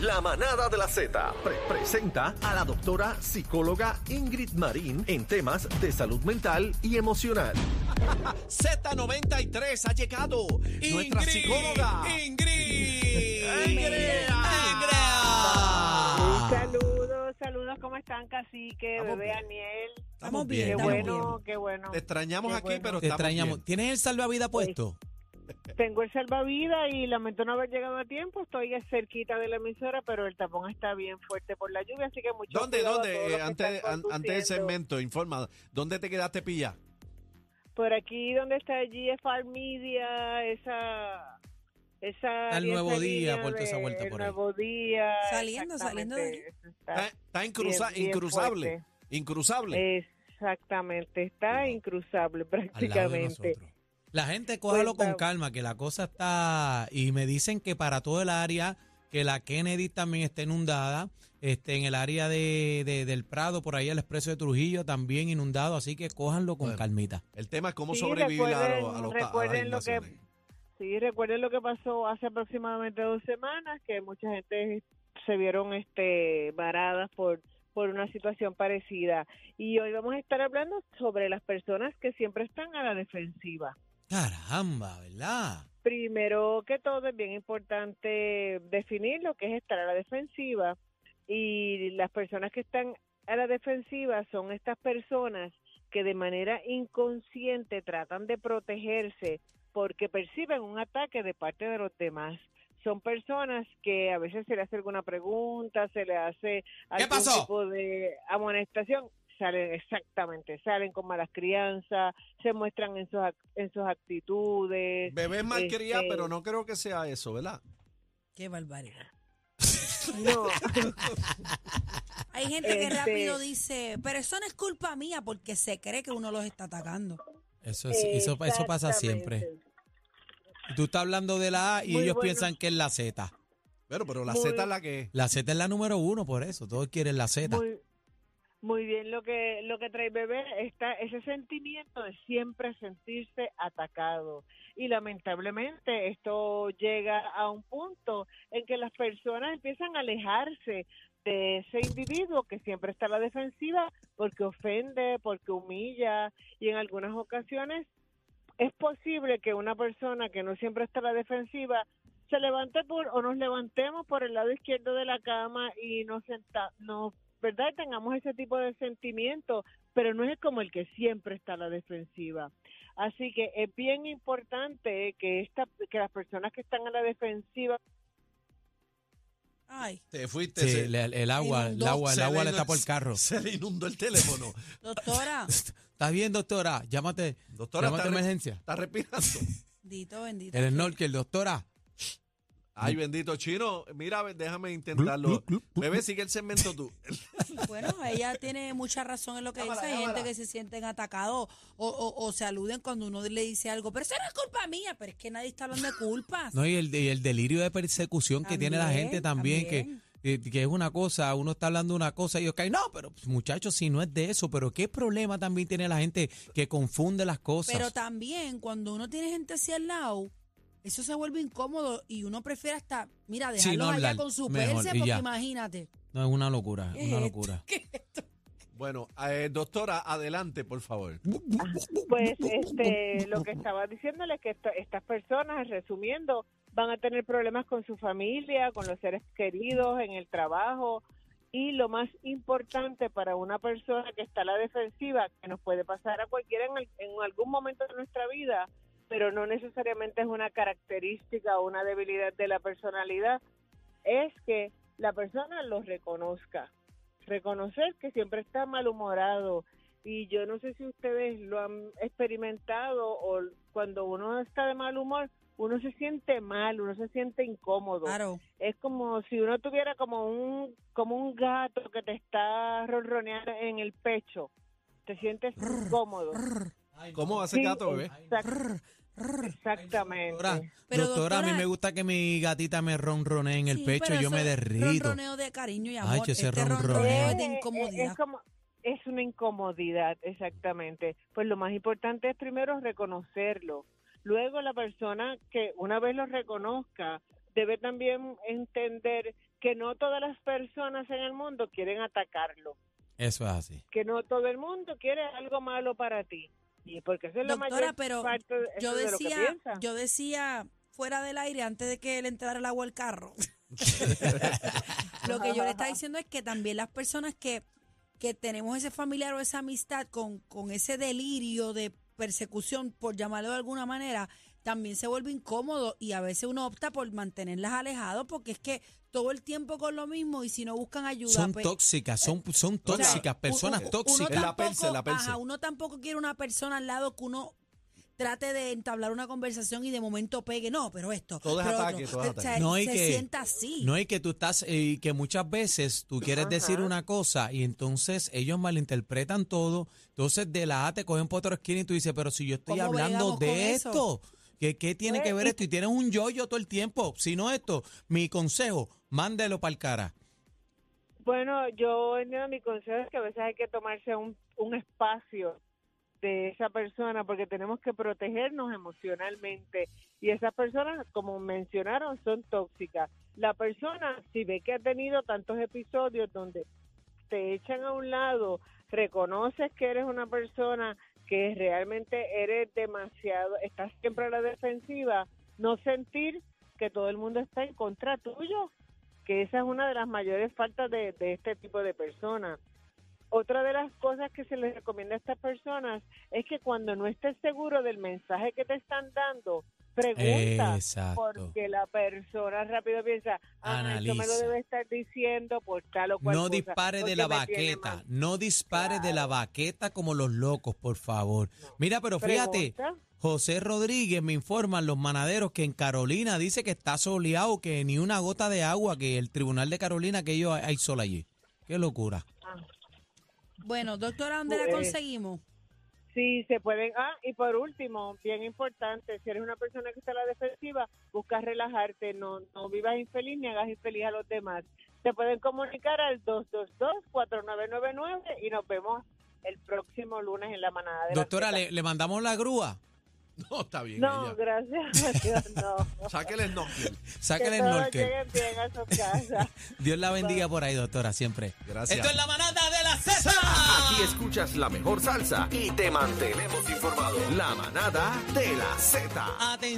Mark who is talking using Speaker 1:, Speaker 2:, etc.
Speaker 1: La manada de la Z pre- presenta a la doctora psicóloga Ingrid Marín en temas de salud mental y emocional.
Speaker 2: Z93 ha llegado. Nuestra
Speaker 3: Ingrid,
Speaker 2: psicóloga.
Speaker 3: Ingrid.
Speaker 2: Ingrid.
Speaker 4: Saludos, saludos, ¿cómo están, cacique,
Speaker 2: Estamos
Speaker 4: bebé
Speaker 2: bien.
Speaker 4: Aniel?
Speaker 2: Estamos
Speaker 4: Qué
Speaker 2: bien.
Speaker 3: estamos
Speaker 4: bueno, qué bueno.
Speaker 2: Te extrañamos
Speaker 4: Qué
Speaker 2: aquí,
Speaker 4: bueno.
Speaker 2: pero
Speaker 3: Te
Speaker 2: estamos
Speaker 3: extrañamos.
Speaker 2: bien.
Speaker 3: ¿Tienes el salvavidas puesto?
Speaker 4: Tengo el salvavidas y lamento no haber llegado a tiempo. Estoy cerquita de la emisora, pero el tapón está bien fuerte por la lluvia, así que mucho
Speaker 2: ¿Dónde, dónde? Eh, antes,
Speaker 4: están
Speaker 2: an- antes del segmento, informa. ¿Dónde te quedaste pilla?
Speaker 4: Por aquí donde está GFR Media, esa... Esa
Speaker 3: El Nuevo
Speaker 4: esa
Speaker 3: Día, por esa vuelta
Speaker 4: el
Speaker 3: por ahí.
Speaker 4: Nuevo Día.
Speaker 5: Saliendo, saliendo de
Speaker 2: Está,
Speaker 4: Está
Speaker 2: incruza-
Speaker 4: bien, bien
Speaker 2: incruzable.
Speaker 4: fuerte.
Speaker 2: Incruzable.
Speaker 4: Exactamente, está incruzable
Speaker 3: Al lado de
Speaker 4: prácticamente.
Speaker 3: La gente, cójalo con calma, que la cosa está. Y me dicen que para todo el área, que la Kennedy también está inundada. Este, en el área de, de- del Prado, por ahí el expreso de Trujillo también inundado. Así que cójanlo con
Speaker 2: Bueno.
Speaker 3: calmita.
Speaker 2: El tema es cómo
Speaker 4: Sí,
Speaker 2: sobrevivir a,
Speaker 4: recuerden-
Speaker 2: los- a los ca- a
Speaker 4: recuerden lo que-. Sí, recuerden lo que pasó hace aproximadamente dos semanas, que mucha gente se vieron este varadas por por una situación parecida. Y hoy vamos a estar hablando sobre las personas que siempre están a la defensiva.
Speaker 3: Caramba, ¿verdad?
Speaker 4: Primero que todo es bien importante definir lo que es estar a la defensiva y las personas que están a la defensiva son estas personas que de manera inconsciente tratan de protegerse porque perciben un ataque de parte de los demás. Son personas que a veces se le hace alguna pregunta, se le hace algún tipo de amonestación, salen exactamente, salen con malas crianzas, se muestran en sus, ac- en sus actitudes.
Speaker 2: Bebé es malcriada,
Speaker 4: Este-
Speaker 2: pero no creo que sea eso, ¿verdad?
Speaker 5: Qué barbaridad.
Speaker 4: No,
Speaker 5: Hay gente que
Speaker 4: Este-
Speaker 5: rápido dice, pero eso no es culpa mía porque se cree que uno los está atacando.
Speaker 3: Eso, es- eso, eso pasa siempre. Tú estás hablando de la A y
Speaker 4: Muy
Speaker 3: ellos
Speaker 4: bueno.
Speaker 3: piensan que es la Z.
Speaker 2: Pero, pero la
Speaker 4: Muy-
Speaker 2: Z es la que es.
Speaker 3: La Z es la número uno, por eso. Todos quieren la Z.
Speaker 4: Muy, muy bien lo que lo que trae bebé está ese sentimiento de siempre sentirse atacado. Y lamentablemente esto llega a un punto en que las personas empiezan a alejarse de ese individuo que siempre está a la defensiva porque ofende, porque humilla. Y en algunas ocasiones es posible que una persona que no siempre está a la defensiva se levante por o nos levantemos por el lado izquierdo de la cama y nos senta, nos verdad tengamos ese tipo de sentimiento pero no es como el que siempre está a la defensiva así que es bien importante que esta que las personas que están a la defensiva
Speaker 5: Ay,
Speaker 2: Te fuiste.
Speaker 3: Sí,
Speaker 2: se,
Speaker 3: el, el agua, el agua, el agua le
Speaker 2: le-
Speaker 3: está por el carro.
Speaker 2: Se le inundó el teléfono.
Speaker 5: doctora,
Speaker 3: ¿Estás bien, doctora? Llámate.
Speaker 2: Doctora,
Speaker 3: llámate a
Speaker 2: está,
Speaker 3: emergencia.
Speaker 2: está respirando.
Speaker 5: bendito, bendito.
Speaker 3: El snorkel, doctora.
Speaker 2: Ay, bendito chino. Mira, déjame intentarlo. Bebé, sigue el segmento tú.
Speaker 5: Bueno, ella tiene mucha razón en lo que dice. Hay gente que se sienten atacados o, o- o se aluden cuando uno le dice algo. Pero eso no es culpa mía, pero es que nadie está hablando de culpas.
Speaker 3: No, y el, y el delirio de persecución que tiene la gente también,
Speaker 5: también.
Speaker 3: Que, eh, que es una cosa, uno está hablando una cosa y ellos caen, no, pero pues, muchachos, si no es de eso, pero qué problema también tiene la gente que confunde las cosas.
Speaker 5: Pero también cuando uno tiene gente así al lado, eso se vuelve incómodo y uno prefiere hasta, mira,
Speaker 3: Sí,
Speaker 5: dejarlos
Speaker 3: no
Speaker 5: allá
Speaker 3: hablar,
Speaker 5: con su
Speaker 3: mejor,
Speaker 5: perse,
Speaker 3: y
Speaker 5: porque
Speaker 3: ya.
Speaker 5: imagínate.
Speaker 3: no, es una locura,
Speaker 5: ¿Qué
Speaker 3: una
Speaker 5: es
Speaker 3: locura.
Speaker 5: esto? ¿Qué es esto?
Speaker 2: Bueno, eh, doctora, adelante, por favor.
Speaker 4: pues este lo que estaba diciéndole es que esta- estas personas resumiendo van a tener problemas con su familia con los seres queridos en el trabajo y lo más importante para una persona que está a la defensiva que nos puede pasar a cualquiera en, el- en algún momento de nuestra vida pero no necesariamente es una característica o una debilidad de la personalidad es que la persona lo reconozca reconocer que siempre está malhumorado y yo no sé si ustedes lo han experimentado o cuando uno está de mal humor uno se siente mal, uno se siente incómodo.
Speaker 5: Claro.
Speaker 4: Es como si uno tuviera como un como un gato que te está ronroneando en el pecho. Te sientes incómodo.
Speaker 2: ¿Cómo hace
Speaker 4: Sí,
Speaker 2: gato, bebé?
Speaker 4: exact- exactamente.
Speaker 3: Doctora,
Speaker 5: Pero,
Speaker 3: doctora, a mí me gusta que mi gatita me ronronee en el
Speaker 5: Sí,
Speaker 3: pecho y yo
Speaker 5: eso
Speaker 3: me
Speaker 5: es
Speaker 3: derrito.
Speaker 5: Ronroneo de cariño y
Speaker 3: Ay,
Speaker 5: amor.
Speaker 3: que ese
Speaker 5: este
Speaker 3: ronroneo.
Speaker 5: ronroneo es de incomodidad.
Speaker 4: Es, como, es una incomodidad, exactamente. Pues lo más importante es primero reconocerlo. Luego la persona que una vez lo reconozca debe también entender que no todas las personas en el mundo quieren atacarlo,
Speaker 3: Eso es así.
Speaker 4: que no todo el mundo quiere algo malo para ti. Y porque eso es la
Speaker 5: Doctora,
Speaker 4: mayor
Speaker 5: pero
Speaker 4: parte de-
Speaker 5: yo
Speaker 4: eso es de lo que
Speaker 5: decía, yo decía fuera del aire antes de que le entrara el agua al carro. Lo que yo le estaba diciendo es que también las personas que, que tenemos ese familiar o esa amistad con, con ese delirio de persecución, por llamarlo de alguna manera, también se vuelve incómodo y a veces uno opta por mantenerlas alejados porque es que todo el tiempo con lo mismo y si no buscan ayuda.
Speaker 3: Son
Speaker 5: pues,
Speaker 3: tóxicas, son, son
Speaker 5: o sea,
Speaker 3: tóxicas, personas
Speaker 5: uno-
Speaker 3: tóxicas.
Speaker 5: Uno
Speaker 2: La perse,
Speaker 5: tampoco,
Speaker 2: la perse.
Speaker 5: ajá, uno tampoco quiere una persona al lado que uno trate de entablar una conversación y de momento pegue. No, pero esto.
Speaker 2: Todo es ataque,
Speaker 5: otro.
Speaker 2: todo es ataque.
Speaker 3: No, y
Speaker 5: se
Speaker 3: que-
Speaker 5: sienta así.
Speaker 3: No es que tú estás, eh, y que muchas veces tú quieres
Speaker 4: Ajá.
Speaker 3: decir una cosa y entonces ellos malinterpretan todo. Entonces de la A te cogen por otra esquina y tú dices, pero si yo estoy
Speaker 5: ¿Cómo
Speaker 3: hablando de
Speaker 5: eso?
Speaker 3: esto, ¿qué, qué tiene que
Speaker 4: Pues,
Speaker 3: ver
Speaker 4: y-
Speaker 3: esto? Y tienes un yoyo todo el tiempo. Si no esto, mi consejo, mándelo para el cara.
Speaker 4: Bueno, yo entiendo mi consejo es que a veces hay que tomarse un, un espacio de esa persona porque tenemos que protegernos emocionalmente y esas personas, como mencionaron, son tóxicas. La persona, si ve que ha tenido tantos episodios donde te echan a un lado, reconoces que eres una persona que realmente eres demasiado, estás siempre a la defensiva, no sentir que todo el mundo está en contra tuyo, que esa es una de las mayores faltas de, de este tipo de personas. Otra de las cosas que se les recomienda a estas personas es que cuando no estés seguro del mensaje que te están dando, pregunta,
Speaker 3: Exacto.
Speaker 4: porque la persona rápido piensa, ah, esto me lo debe estar diciendo por tal o cual
Speaker 3: No
Speaker 4: cosa,
Speaker 3: dispare de la baqueta,
Speaker 4: mal".
Speaker 3: no dispare de la baqueta como los locos, por favor. Mira, pero fíjate,
Speaker 4: Pregunta.
Speaker 3: José Rodríguez me informan los manaderos que en Carolina dice que está soleado, que ni una gota de agua, que el tribunal de Carolina, que ellos hay sol allí. Qué locura.
Speaker 5: Bueno, doctora, ¿dónde la
Speaker 4: Pues,
Speaker 5: conseguimos?
Speaker 4: Sí, se pueden. Ah, y por último, bien importante, si eres una persona que está a la defensiva, busca relajarte, no, no vivas infeliz ni hagas infeliz a los demás. Se pueden comunicar al 222-4999 y nos vemos el próximo lunes en la manada de la
Speaker 3: Doctora. ¿le, le mandamos la grúa?
Speaker 2: No, está bien
Speaker 4: No,
Speaker 2: ella.
Speaker 4: gracias a Dios, no.
Speaker 2: Sáquele el snorkel.
Speaker 3: Sáquele
Speaker 4: que
Speaker 3: el
Speaker 4: todos
Speaker 3: snorkel.
Speaker 4: lleguen bien a su casa.
Speaker 3: Dios la bendiga por ahí, doctora, siempre.
Speaker 2: Gracias.
Speaker 3: Esto es la manada de Z.
Speaker 1: Aquí escuchas la mejor salsa y te mantenemos informado. La manada de la Z.
Speaker 3: Atención.